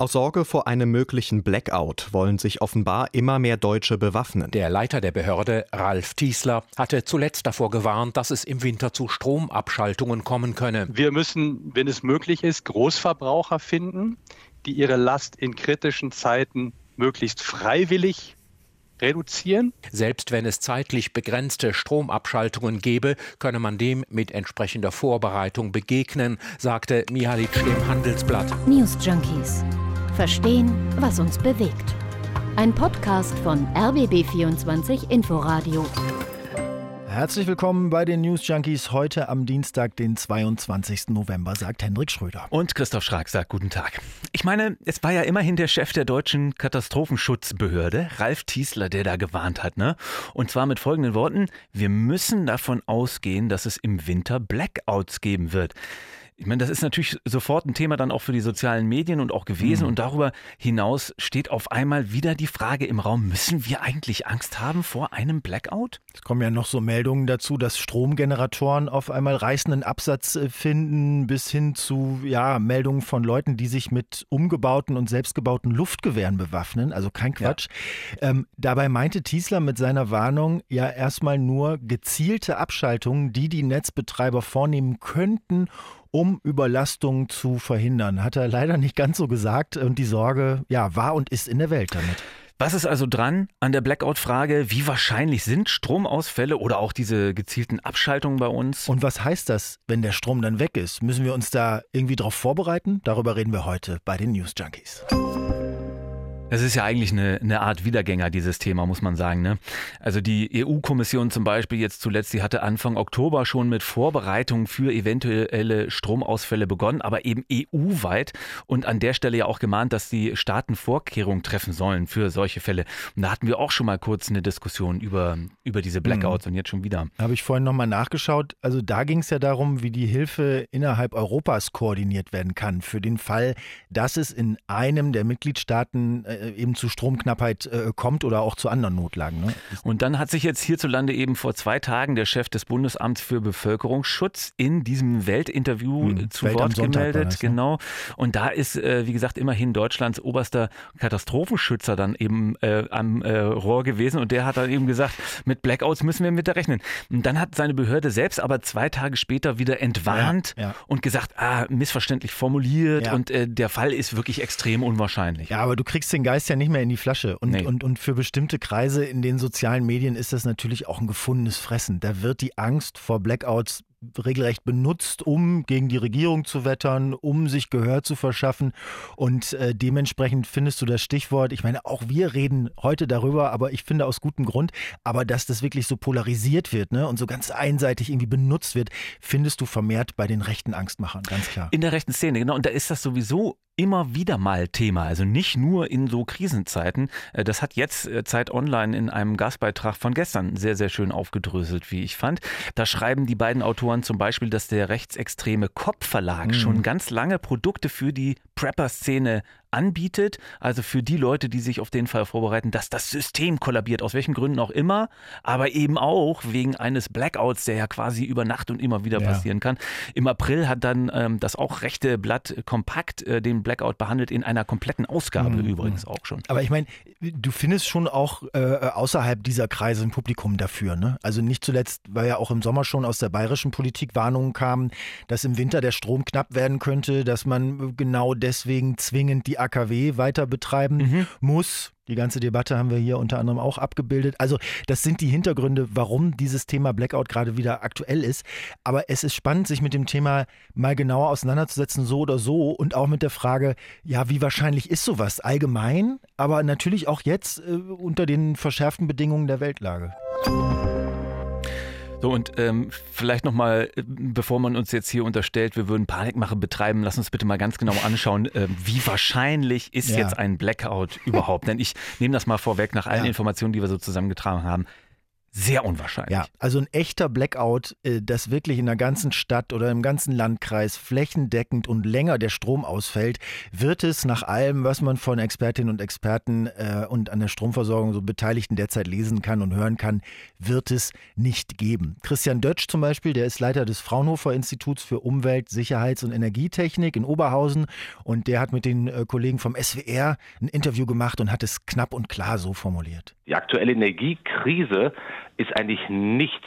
Aus Sorge vor einem möglichen Blackout wollen sich offenbar immer mehr Deutsche bewaffnen. Der Leiter der Behörde, Ralf Tiesler, hatte zuletzt davor gewarnt, dass es im Winter zu Stromabschaltungen kommen könne. Wir müssen, wenn es möglich ist, Großverbraucher finden, die ihre Last in kritischen Zeiten möglichst freiwillig reduzieren. Selbst wenn es zeitlich begrenzte Stromabschaltungen gäbe, könne man dem mit entsprechender Vorbereitung begegnen, sagte Mihalic dem Handelsblatt. News Junkies. Verstehen, was uns bewegt. Ein Podcast von RBB24 Inforadio. Herzlich willkommen bei den News Junkies heute am Dienstag, den 22. November, sagt Hendrik Schröder. Und Christoph Schrag sagt guten Tag. Ich meine, es war ja immerhin der Chef der deutschen Katastrophenschutzbehörde, Ralf Tiesler, der da gewarnt hat, ne? Und zwar mit folgenden Worten: Wir müssen davon ausgehen, dass es im Winter Blackouts geben wird. Ich meine, das ist natürlich sofort ein Thema dann auch für die sozialen Medien und auch gewesen. Mhm. Und darüber hinaus steht auf einmal wieder die Frage im Raum, müssen wir eigentlich Angst haben vor einem Blackout? Es kommen ja noch so Meldungen dazu, dass Stromgeneratoren auf einmal reißenden Absatz äh, finden, bis hin zu ja, Meldungen von Leuten, die sich mit umgebauten und selbstgebauten Luftgewehren bewaffnen. Also kein Quatsch. Ja. Ähm, dabei meinte Tiesler mit seiner Warnung ja erstmal nur gezielte Abschaltungen, die die Netzbetreiber vornehmen könnten, um Überlastungen zu verhindern. Hat er leider nicht ganz so gesagt und die Sorge ja, war und ist in der Welt damit. Was ist also dran an der Blackout-Frage? Wie wahrscheinlich sind Stromausfälle oder auch diese gezielten Abschaltungen bei uns? Und was heißt das, wenn der Strom dann weg ist? Müssen wir uns da irgendwie darauf vorbereiten? Darüber reden wir heute bei den News Junkies. Es ist ja eigentlich eine, eine Art Wiedergänger, dieses Thema, muss man sagen. Ne? Also die EU-Kommission zum Beispiel jetzt zuletzt, die hatte Anfang Oktober schon mit Vorbereitungen für eventuelle Stromausfälle begonnen, aber eben EU-weit und an der Stelle ja auch gemahnt, dass die Staaten Vorkehrungen treffen sollen für solche Fälle. Und da hatten wir auch schon mal kurz eine Diskussion über, über diese Blackouts mhm. und jetzt schon wieder. Habe ich vorhin nochmal nachgeschaut. Also da ging es ja darum, wie die Hilfe innerhalb Europas koordiniert werden kann, für den Fall, dass es in einem der Mitgliedstaaten äh, eben zu Stromknappheit äh, kommt oder auch zu anderen Notlagen. Ne? Und dann hat sich jetzt hierzulande eben vor zwei Tagen der Chef des Bundesamts für Bevölkerungsschutz in diesem Weltinterview hm, zu Welt Wort gemeldet. Das, ne? Genau. Und da ist, äh, wie gesagt, immerhin Deutschlands oberster Katastrophenschützer dann eben äh, am äh, Rohr gewesen und der hat dann eben gesagt, mit Blackouts müssen wir mit da rechnen. Und dann hat seine Behörde selbst aber zwei Tage später wieder entwarnt ja, ja. und gesagt, ah, missverständlich formuliert ja. und äh, der Fall ist wirklich extrem unwahrscheinlich. Ja, aber du kriegst den Geist ja nicht mehr in die Flasche. Und, nee. und, und für bestimmte Kreise in den sozialen Medien ist das natürlich auch ein gefundenes Fressen. Da wird die Angst vor Blackouts regelrecht benutzt, um gegen die Regierung zu wettern, um sich Gehör zu verschaffen. Und äh, dementsprechend findest du das Stichwort, ich meine, auch wir reden heute darüber, aber ich finde aus gutem Grund, aber dass das wirklich so polarisiert wird ne, und so ganz einseitig irgendwie benutzt wird, findest du vermehrt bei den rechten Angstmachern, ganz klar. In der rechten Szene, genau. Und da ist das sowieso immer wieder mal Thema, also nicht nur in so Krisenzeiten. Äh, das hat jetzt äh, Zeit Online in einem Gastbeitrag von gestern sehr, sehr schön aufgedröselt, wie ich fand. Da schreiben die beiden Autoren zum Beispiel, dass der rechtsextreme Kopfverlag mhm. schon ganz lange Produkte für die Prepper-Szene anbietet, also für die Leute, die sich auf den Fall vorbereiten, dass das System kollabiert, aus welchen Gründen auch immer, aber eben auch wegen eines Blackouts, der ja quasi über Nacht und immer wieder ja. passieren kann. Im April hat dann ähm, das auch rechte Blatt kompakt äh, den Blackout behandelt, in einer kompletten Ausgabe mhm. übrigens auch schon. Aber ich meine, du findest schon auch äh, außerhalb dieser Kreise ein Publikum dafür. Ne? Also nicht zuletzt, weil ja auch im Sommer schon aus der bayerischen Politik Warnungen kamen, dass im Winter der Strom knapp werden könnte, dass man genau deswegen zwingend die AKW weiter betreiben mhm. muss. Die ganze Debatte haben wir hier unter anderem auch abgebildet. Also das sind die Hintergründe, warum dieses Thema Blackout gerade wieder aktuell ist. Aber es ist spannend, sich mit dem Thema mal genauer auseinanderzusetzen, so oder so. Und auch mit der Frage, ja, wie wahrscheinlich ist sowas allgemein, aber natürlich auch jetzt äh, unter den verschärften Bedingungen der Weltlage. So und ähm, vielleicht nochmal, äh, bevor man uns jetzt hier unterstellt, wir würden Panikmache betreiben, lass uns bitte mal ganz genau anschauen, äh, wie wahrscheinlich ist ja. jetzt ein Blackout überhaupt? Denn ich nehme das mal vorweg nach allen ja. Informationen, die wir so zusammengetragen haben sehr unwahrscheinlich. Ja, also ein echter Blackout, äh, dass wirklich in der ganzen Stadt oder im ganzen Landkreis flächendeckend und länger der Strom ausfällt, wird es nach allem, was man von Expertinnen und Experten äh, und an der Stromversorgung so Beteiligten derzeit lesen kann und hören kann, wird es nicht geben. Christian Dötsch zum Beispiel, der ist Leiter des Fraunhofer Instituts für Umwelt, Sicherheits- und Energietechnik in Oberhausen und der hat mit den äh, Kollegen vom SWR ein Interview gemacht und hat es knapp und klar so formuliert. Die aktuelle Energiekrise ist eigentlich nicht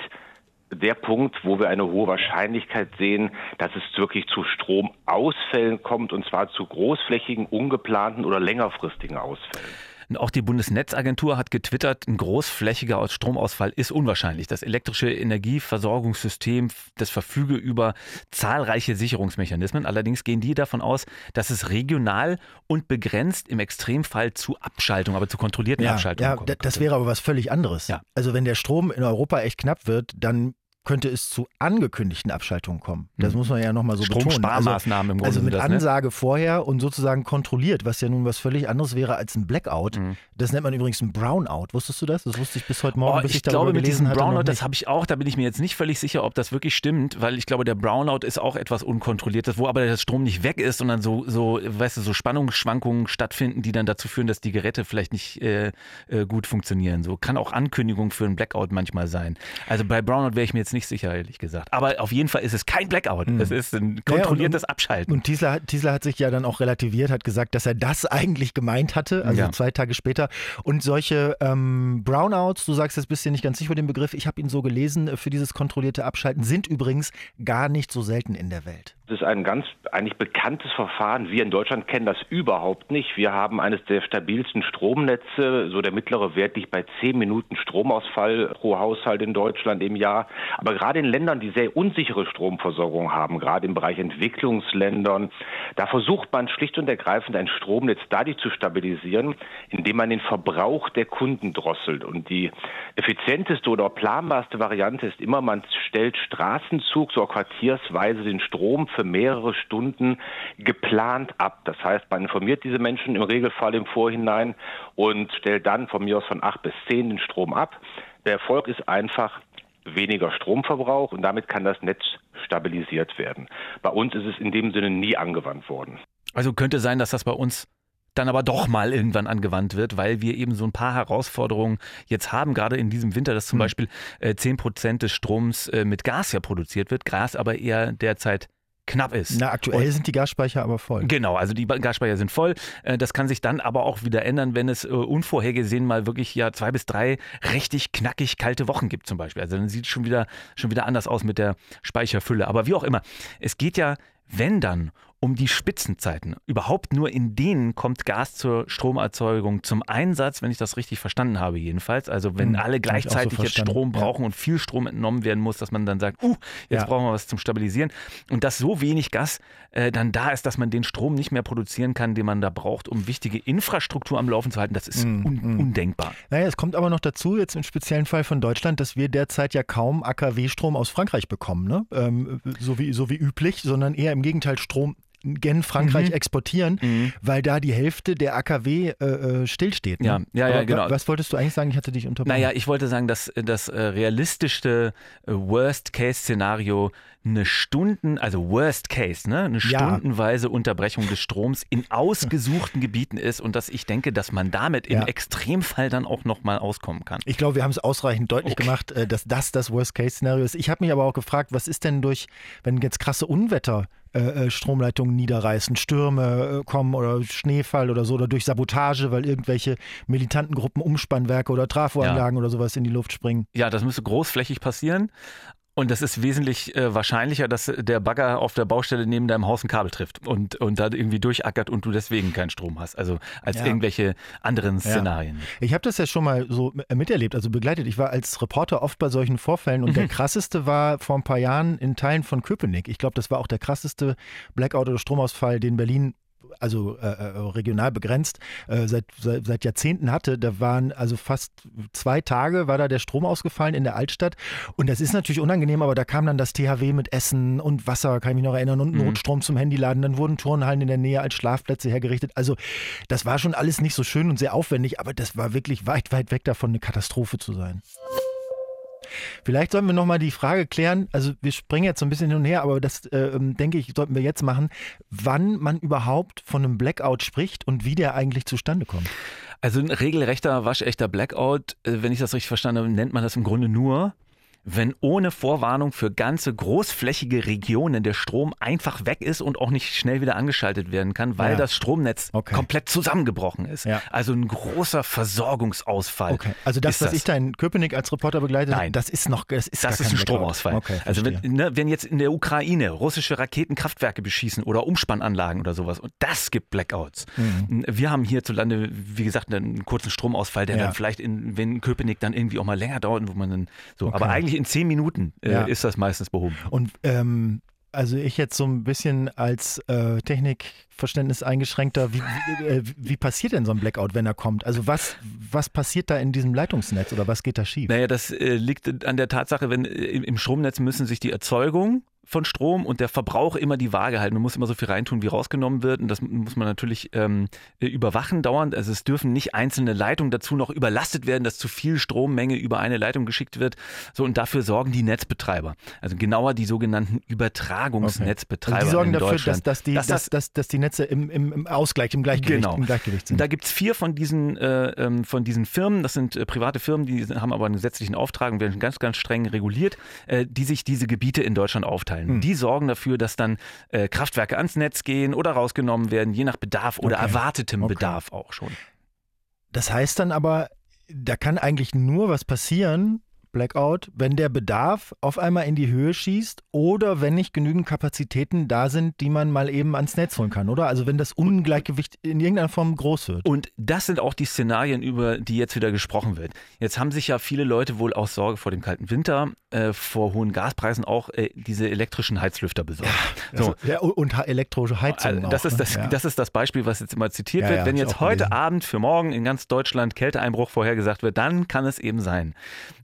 der Punkt, wo wir eine hohe Wahrscheinlichkeit sehen, dass es wirklich zu Stromausfällen kommt, und zwar zu großflächigen, ungeplanten oder längerfristigen Ausfällen. Auch die Bundesnetzagentur hat getwittert, ein großflächiger Stromausfall ist unwahrscheinlich. Das elektrische Energieversorgungssystem, das verfüge über zahlreiche Sicherungsmechanismen. Allerdings gehen die davon aus, dass es regional und begrenzt im Extremfall zu Abschaltung, aber zu kontrollierten ja, Abschaltungen ja, kommt. Das wäre aber was völlig anderes. Ja. Also wenn der Strom in Europa echt knapp wird, dann könnte es zu angekündigten Abschaltungen kommen. Das mhm. muss man ja nochmal so betonen. Stromarsparmaßnahmen also, im Grunde. Also mit das, ne? Ansage vorher und sozusagen kontrolliert, was ja nun was völlig anderes wäre als ein Blackout. Mhm. Das nennt man übrigens ein Brownout. Wusstest du das? Das wusste ich bis heute Morgen, oh, bis ich, ich glaube, mit diesem hatte, Brownout, das habe ich auch, da bin ich mir jetzt nicht völlig sicher, ob das wirklich stimmt, weil ich glaube, der Brownout ist auch etwas unkontrolliertes, wo aber der Strom nicht weg ist, sondern so, so weißt du, so Spannungsschwankungen stattfinden, die dann dazu führen, dass die Geräte vielleicht nicht äh, äh, gut funktionieren. So kann auch Ankündigung für einen Blackout manchmal sein. Also bei Brownout wäre ich mir jetzt nicht sicher, ehrlich gesagt gesagt. Aber auf jeden Fall ist es kein Blackout. Mhm. Es ist ein kontrolliertes ja, und, Abschalten. Und Tiesler, Tiesler hat sich ja dann auch relativiert, hat gesagt, dass er das eigentlich gemeint hatte, also ja. zwei Tage später. Und solche ähm, Brownouts, du sagst jetzt bist du nicht ganz sicher über den Begriff, ich habe ihn so gelesen, äh, für dieses kontrollierte Abschalten sind übrigens gar nicht so selten in der Welt. Ist ein ganz eigentlich bekanntes Verfahren. Wir in Deutschland kennen das überhaupt nicht. Wir haben eines der stabilsten Stromnetze. So der mittlere Wert liegt bei zehn Minuten Stromausfall pro Haushalt in Deutschland im Jahr. Aber gerade in Ländern, die sehr unsichere Stromversorgung haben, gerade im Bereich Entwicklungsländern, da versucht man schlicht und ergreifend ein Stromnetz dadurch zu stabilisieren, indem man den Verbrauch der Kunden drosselt. Und die effizienteste oder planbarste Variante ist immer, man stellt Straßenzug so quartiersweise den Strom für mehrere Stunden geplant ab. Das heißt, man informiert diese Menschen im Regelfall im Vorhinein und stellt dann von mir aus von acht bis zehn den Strom ab. Der Erfolg ist einfach weniger Stromverbrauch und damit kann das Netz stabilisiert werden. Bei uns ist es in dem Sinne nie angewandt worden. Also könnte sein, dass das bei uns dann aber doch mal irgendwann angewandt wird, weil wir eben so ein paar Herausforderungen jetzt haben, gerade in diesem Winter, dass zum hm. Beispiel äh, 10 Prozent des Stroms äh, mit Gas ja produziert wird, Gas aber eher derzeit knapp ist. Na, aktuell und, sind die Gasspeicher aber voll. Genau, also die Gasspeicher sind voll. Äh, das kann sich dann aber auch wieder ändern, wenn es äh, unvorhergesehen mal wirklich ja zwei bis drei richtig knackig kalte Wochen gibt zum Beispiel. Also dann sieht es schon wieder, schon wieder anders aus mit der Speicherfülle. Aber wie auch immer, es geht ja, wenn dann, um die Spitzenzeiten. Überhaupt nur in denen kommt Gas zur Stromerzeugung zum Einsatz, wenn ich das richtig verstanden habe jedenfalls. Also wenn hm, alle gleichzeitig so jetzt Strom brauchen ja. und viel Strom entnommen werden muss, dass man dann sagt, uh, jetzt ja. brauchen wir was zum Stabilisieren. Und dass so wenig Gas äh, dann da ist, dass man den Strom nicht mehr produzieren kann, den man da braucht, um wichtige Infrastruktur am Laufen zu halten, das ist hm, un hm. undenkbar. Naja, es kommt aber noch dazu, jetzt im speziellen Fall von Deutschland, dass wir derzeit ja kaum AKW-Strom aus Frankreich bekommen, ne? Ähm, so, wie, so wie üblich, sondern eher im Gegenteil Strom gen Frankreich mhm. exportieren, mhm. weil da die Hälfte der AKW äh, äh, stillsteht. Ne? Ja, ja, ja, genau. Was wolltest du eigentlich sagen? Ich hatte dich unterbrochen. Naja, ich wollte sagen, dass das äh, realistischste äh, Worst-Case-Szenario eine Stunden, also Worst Case, ne, eine ja. stundenweise Unterbrechung des Stroms in ausgesuchten Gebieten ist und dass ich denke, dass man damit ja. im Extremfall dann auch nochmal auskommen kann. Ich glaube, wir haben es ausreichend deutlich okay. gemacht, äh, dass das das Worst Case Szenario ist. Ich habe mich aber auch gefragt, was ist denn durch, wenn jetzt krasse Unwetter äh, äh, Stromleitungen niederreißen, Stürme kommen oder Schneefall oder so oder durch Sabotage, weil irgendwelche militanten Gruppen Umspannwerke oder Trafoanlagen ja. oder sowas in die Luft springen. Ja, das müsste großflächig passieren. Und das ist wesentlich äh, wahrscheinlicher, dass der Bagger auf der Baustelle neben deinem Haus ein Kabel trifft und, und da irgendwie durchackert und du deswegen keinen Strom hast. Also als ja. irgendwelche anderen Szenarien. Ja. Ich habe das ja schon mal so miterlebt, also begleitet. Ich war als Reporter oft bei solchen Vorfällen und mhm. der krasseste war vor ein paar Jahren in Teilen von Köpenick. Ich glaube, das war auch der krasseste Blackout oder Stromausfall, den Berlin also äh, äh, regional begrenzt, äh, seit, seit, seit, Jahrzehnten hatte. Da waren also fast zwei Tage war da der Strom ausgefallen in der Altstadt. Und das ist natürlich unangenehm, aber da kam dann das THW mit Essen und Wasser, kann ich mich noch erinnern, und mhm. Notstrom zum Handyladen. Dann wurden Turnhallen in der Nähe als Schlafplätze hergerichtet. Also das war schon alles nicht so schön und sehr aufwendig, aber das war wirklich weit, weit weg davon, eine Katastrophe zu sein. Vielleicht sollten wir nochmal die Frage klären, also wir springen jetzt so ein bisschen hin und her, aber das äh, ähm, denke ich, sollten wir jetzt machen, wann man überhaupt von einem Blackout spricht und wie der eigentlich zustande kommt. Also ein regelrechter, waschechter Blackout, äh, wenn ich das richtig verstanden habe, nennt man das im Grunde nur, wenn ohne Vorwarnung für ganze großflächige Regionen der Strom einfach weg ist und auch nicht schnell wieder angeschaltet werden kann, weil ja. das Stromnetz okay. komplett zusammengebrochen ist. Ja. Also ein großer Versorgungsausfall. Okay. Also das, was das. ich da in Köpenick als Reporter begleite, Nein. das ist noch das ist, das ist ein Stromausfall. Okay, also wenn, ne, wenn, jetzt in der Ukraine russische Raketenkraftwerke beschießen oder Umspannanlagen oder sowas und das gibt Blackouts. Mhm. Wir haben hierzulande, wie gesagt, einen kurzen Stromausfall, der ja. dann vielleicht in, wenn Köpenick dann irgendwie auch mal länger dauert, wo man dann so, aber eigentlich eigentlich in zehn Minuten äh, ja. ist das meistens behoben. Und ähm, also ich jetzt so ein bisschen als äh, Technikverständnis eingeschränkter, wie, wie, äh, wie, passiert denn so ein Blackout, wenn er kommt? Also was, was passiert da in diesem Leitungsnetz oder was geht da schief? Naja, das äh, liegt an der Tatsache, wenn äh, im Stromnetz müssen sich die Erzeugung von Strom und der Verbrauch immer die Waage halten. Man muss immer so viel reintun, wie rausgenommen wird. Und das muss man natürlich ähm, überwachen dauernd. Also es dürfen nicht einzelne Leitungen dazu noch überlastet werden, dass zu viel Strommenge über eine Leitung geschickt wird. So und dafür sorgen die Netzbetreiber. Also genauer die sogenannten Übertragungsnetzbetreiber. Okay. Also die sorgen dafür, dass, dass, die, dass, dass, dass, dass die Netze im, im, im Ausgleich, im Gleichgewicht, genau. im Gleichgewicht sind. Da gibt es vier von diesen, äh, ähm, von diesen Firmen. Das sind äh, private Firmen, die haben aber einen gesetzlichen Auftrag und werden ganz, ganz streng reguliert, äh, die sich diese Gebiete in Deutschland aufteilen. Hm. Die sorgen dafür, dass dann äh, Kraftwerke ans Netz gehen oder rausgenommen werden, je nach Bedarf oder okay. erwartetem okay. Bedarf auch schon. Das heißt dann aber, da kann eigentlich nur was passieren, Blackout, wenn der Bedarf auf einmal in die Höhe schießt oder wenn nicht genügend Kapazitäten da sind, die man mal eben ans Netz holen kann, oder? Also wenn das Ungleichgewicht in irgendeiner Form groß wird. Und das sind auch die Szenarien, über die jetzt wieder gesprochen wird. Jetzt haben sich ja viele Leute wohl aus Sorge vor dem kalten Winter, äh, vor hohen Gaspreisen auch äh, diese elektrischen Heizlüfter besorgt. Ja, so. ja, und elektrische Heizungen. Also, das, auch, ist das, ne? das ist das Beispiel, was jetzt immer zitiert wird. Wenn jetzt heute Abend für morgen in ganz Deutschland Kälteeinbruch vorhergesagt wird, dann kann es eben sein,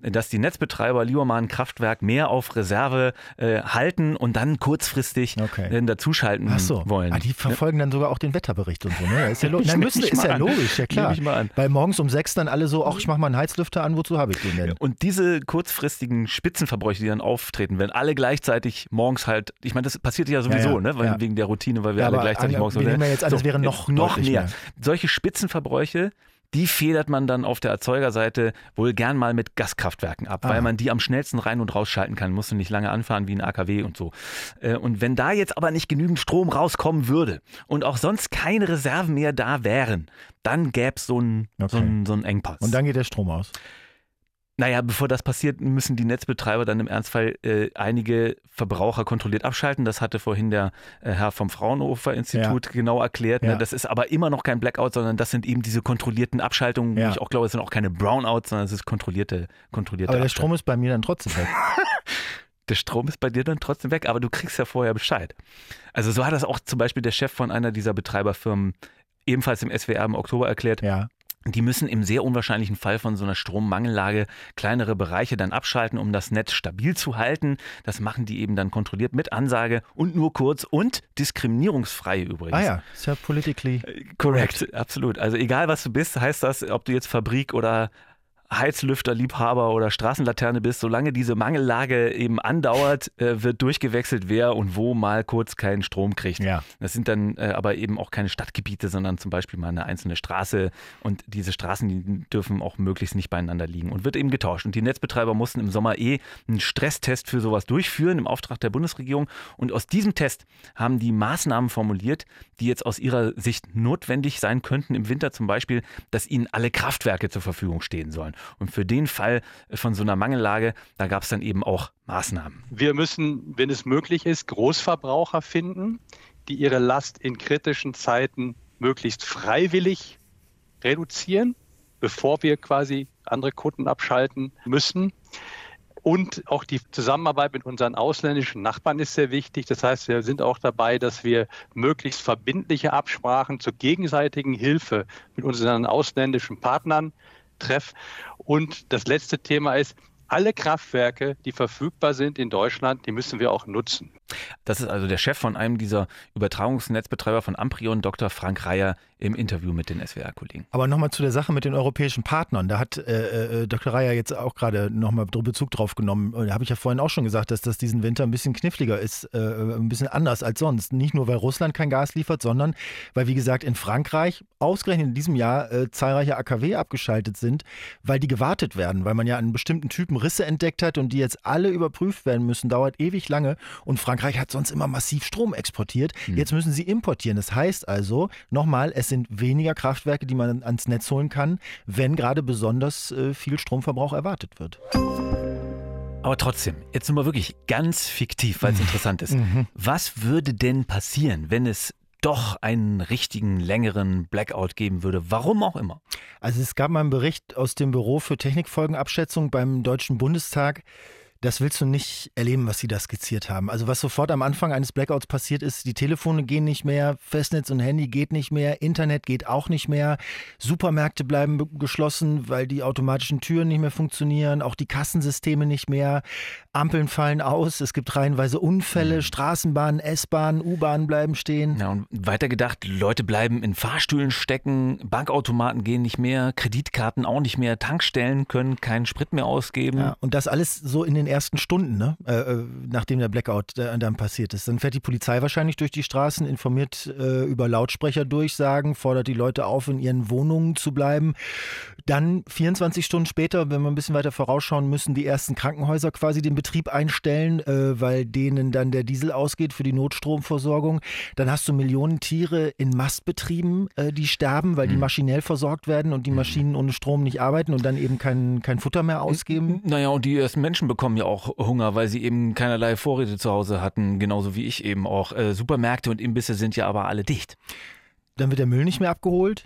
dass die die Netzbetreiber lieber mal ein Kraftwerk mehr auf Reserve äh, halten und dann kurzfristig okay. äh, dazuschalten so. wollen. Ah, die verfolgen dann sogar auch den Wetterbericht und so. Ne? Ist ja, lo Nein, müssen, ist ja logisch, ja klar. Weil morgens um sechs dann alle so, ach, ich mach mal einen Heizlüfter an, wozu habe ich den denn? Und diese kurzfristigen Spitzenverbräuche, die dann auftreten, wenn alle gleichzeitig morgens halt, ich meine, das passiert ja sowieso, ja, ja. ne? Weil, wegen der Routine, weil wir alle gleichzeitig an, morgens wir nehmen ja jetzt an, so, wäre noch, noch mehr. mehr. Solche Spitzenverbräuche die federt man dann auf der Erzeugerseite wohl gern mal mit Gaskraftwerken ab, ah. weil man die am schnellsten rein und rausschalten kann. Musst du nicht lange anfahren wie ein AKW und so. Äh, und wenn da jetzt aber nicht genügend Strom rauskommen würde und auch sonst keine Reserven mehr da wären, dann gäbe es so einen okay. so so einen Engpass. Und dann geht der Strom aus. Naja, bevor das passiert, müssen die Netzbetreiber dann im Ernstfall äh, einige Verbraucher kontrolliert abschalten. Das hatte vorhin der äh, Herr vom Fraunhofer Institut ja. genau erklärt. Ne? Ja. Das ist aber immer noch kein Blackout, sondern das sind eben diese kontrollierten Abschaltungen. Ja. Ich auch glaube, es sind auch keine Brownouts, sondern es ist kontrollierte, kontrollierte Aber der Strom ist bei mir dann trotzdem weg. der Strom ist bei dir dann trotzdem weg, aber du kriegst ja vorher Bescheid. Also so hat das auch zum Beispiel der Chef von einer dieser Betreiberfirmen ebenfalls im SWR im Oktober erklärt. Ja. Die müssen im sehr unwahrscheinlichen Fall von so einer Strommangellage kleinere Bereiche dann abschalten, um das Netz stabil zu halten. Das machen die eben dann kontrolliert mit Ansage und nur kurz und diskriminierungsfrei übrigens. Ah ja, ist ja politically correct. correct. Absolut. Also egal was du bist, heißt das, ob du jetzt Fabrik oder Heizlüfterliebhaber oder Straßenlaterne bist, solange diese Mangellage eben andauert, äh, wird durchgewechselt, wer und wo mal kurz keinen Strom kriegt. Ja. Das sind dann äh, aber eben auch keine Stadtgebiete, sondern zum Beispiel mal eine einzelne Straße und diese Straßen die dürfen auch möglichst nicht beieinander liegen und wird eben getauscht. Und die Netzbetreiber mussten im Sommer eh einen Stresstest für sowas durchführen im Auftrag der Bundesregierung und aus diesem Test haben die Maßnahmen formuliert, die jetzt aus ihrer Sicht notwendig sein könnten im Winter zum Beispiel, dass ihnen alle Kraftwerke zur Verfügung stehen sollen. Und für den Fall von so einer Mangellage, da gab es dann eben auch Maßnahmen. Wir müssen, wenn es möglich ist, Großverbraucher finden, die ihre Last in kritischen Zeiten möglichst freiwillig reduzieren, bevor wir quasi andere Kunden abschalten müssen. Und auch die Zusammenarbeit mit unseren ausländischen Nachbarn ist sehr wichtig. Das heißt, wir sind auch dabei, dass wir möglichst verbindliche Absprachen zur gegenseitigen Hilfe mit unseren ausländischen Partnern treffen. Und das letzte Thema ist, alle Kraftwerke, die verfügbar sind in Deutschland, die müssen wir auch nutzen. Das ist also der Chef von einem dieser Übertragungsnetzbetreiber von Amprion, Dr. Frank Reier, im Interview mit den SWR-Kollegen. Aber nochmal zu der Sache mit den europäischen Partnern. Da hat äh, äh Dr. Reier jetzt auch gerade nochmal Bezug drauf genommen. Da habe ich ja vorhin auch schon gesagt, dass das diesen Winter ein bisschen kniffliger ist, äh, ein bisschen anders als sonst. Nicht nur, weil Russland kein Gas liefert, sondern weil, wie gesagt, in Frankreich ausgerechnet in diesem Jahr äh, zahlreiche AKW abgeschaltet sind, weil die gewartet werden, weil man ja einen bestimmten Typen Risse entdeckt hat und die jetzt alle überprüft werden müssen. Dauert ewig lange. Und Frankreich hat sonst immer massiv Strom exportiert. Hm. Jetzt müssen sie importieren. Das heißt also, nochmal, es sind weniger Kraftwerke, die man ans Netz holen kann, wenn gerade besonders äh, viel Stromverbrauch erwartet wird. Aber trotzdem, jetzt sind wir wirklich ganz fiktiv, weil es mhm. interessant ist. Mhm. Was würde denn passieren, wenn es doch einen richtigen längeren Blackout geben würde, warum auch immer. Also es gab mal einen Bericht aus dem Büro für Technikfolgenabschätzung beim Deutschen Bundestag, das willst du nicht erleben, was sie da skizziert haben. Also was sofort am Anfang eines Blackouts passiert ist, die Telefone gehen nicht mehr, Festnetz und Handy geht nicht mehr, Internet geht auch nicht mehr, Supermärkte bleiben geschlossen, weil die automatischen Türen nicht mehr funktionieren, auch die Kassensysteme nicht mehr, Ampeln fallen aus, es gibt reihenweise Unfälle, mhm. Straßenbahnen, S-Bahnen, U-Bahnen bleiben stehen. Ja, und weiter gedacht, Leute bleiben in Fahrstühlen stecken, Bankautomaten gehen nicht mehr, Kreditkarten auch nicht mehr, Tankstellen können keinen Sprit mehr ausgeben. Ja, und das alles so in den ersten Stunden, ne? Äh, äh, nachdem der Blackout äh, dann passiert ist. Dann fährt die Polizei wahrscheinlich durch die Straßen, informiert äh, über Lautsprecherdurchsagen, fordert die Leute auf, in ihren Wohnungen zu bleiben. Dann 24 Stunden später, wenn wir ein bisschen weiter vorausschauen, müssen die ersten Krankenhäuser quasi den Betrieb einstellen, äh, weil denen dann der Diesel ausgeht für die Notstromversorgung. Dann hast du Millionen Tiere in Mastbetrieben, äh, die sterben, weil die mhm. maschinell versorgt werden und die mhm. Maschinen ohne Strom nicht arbeiten und dann eben kein, kein Futter mehr ausgeben. Naja, und die ersten Menschen bekommen ja auch Hunger, weil sie eben keinerlei Vorräte zu Hause hatten, genauso wie ich eben auch. Äh, Supermärkte und Imbisse sind ja aber alle dicht. Dann wird der Müll nicht mehr abgeholt.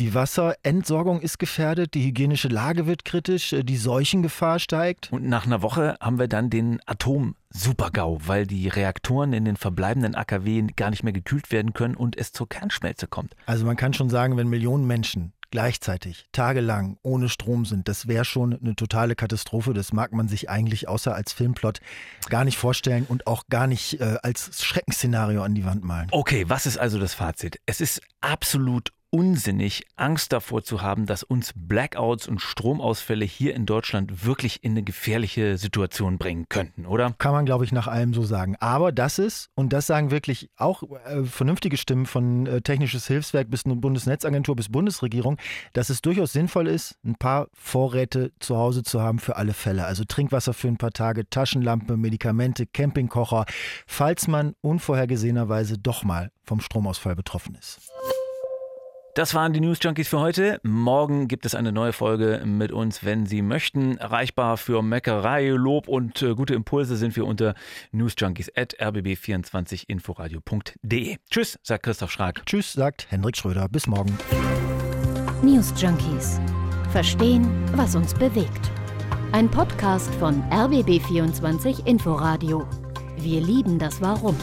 Die Wasserentsorgung ist gefährdet, die hygienische Lage wird kritisch, äh, die Seuchengefahr steigt. Und nach einer Woche haben wir dann den Atom-Supergau, weil die Reaktoren in den verbleibenden AKW gar nicht mehr gekühlt werden können und es zur Kernschmelze kommt. Also man kann schon sagen, wenn Millionen Menschen gleichzeitig tagelang ohne Strom sind, das wäre schon eine totale Katastrophe. Das mag man sich eigentlich außer als Filmplot gar nicht vorstellen und auch gar nicht äh, als Schreckensszenario an die Wand malen. Okay, was ist also das Fazit? Es ist absolut unsinnig, Angst davor zu haben, dass uns Blackouts und Stromausfälle hier in Deutschland wirklich in eine gefährliche Situation bringen könnten, oder? Kann man, glaube ich, nach allem so sagen. Aber das ist, und das sagen wirklich auch äh, vernünftige Stimmen von äh, Technisches Hilfswerk bis Bundesnetzagentur bis Bundesregierung, dass es durchaus sinnvoll ist, ein paar Vorräte zu Hause zu haben für alle Fälle. Also Trinkwasser für ein paar Tage, Taschenlampe, Medikamente, Campingkocher, falls man unvorhergesehenerweise doch mal vom Stromausfall betroffen ist. Das waren die News Junkies für heute. Morgen gibt es eine neue Folge mit uns, wenn Sie möchten. Erreichbar für Meckerei, Lob und äh, gute Impulse sind wir unter newsjunkies.rbb24inforadio.de. Tschüss, sagt Christoph Schrag. Tschüss, sagt Hendrik Schröder. Bis morgen. News Junkies. Verstehen, was uns bewegt. Ein Podcast von RBB24 Inforadio. Wir lieben das Warum.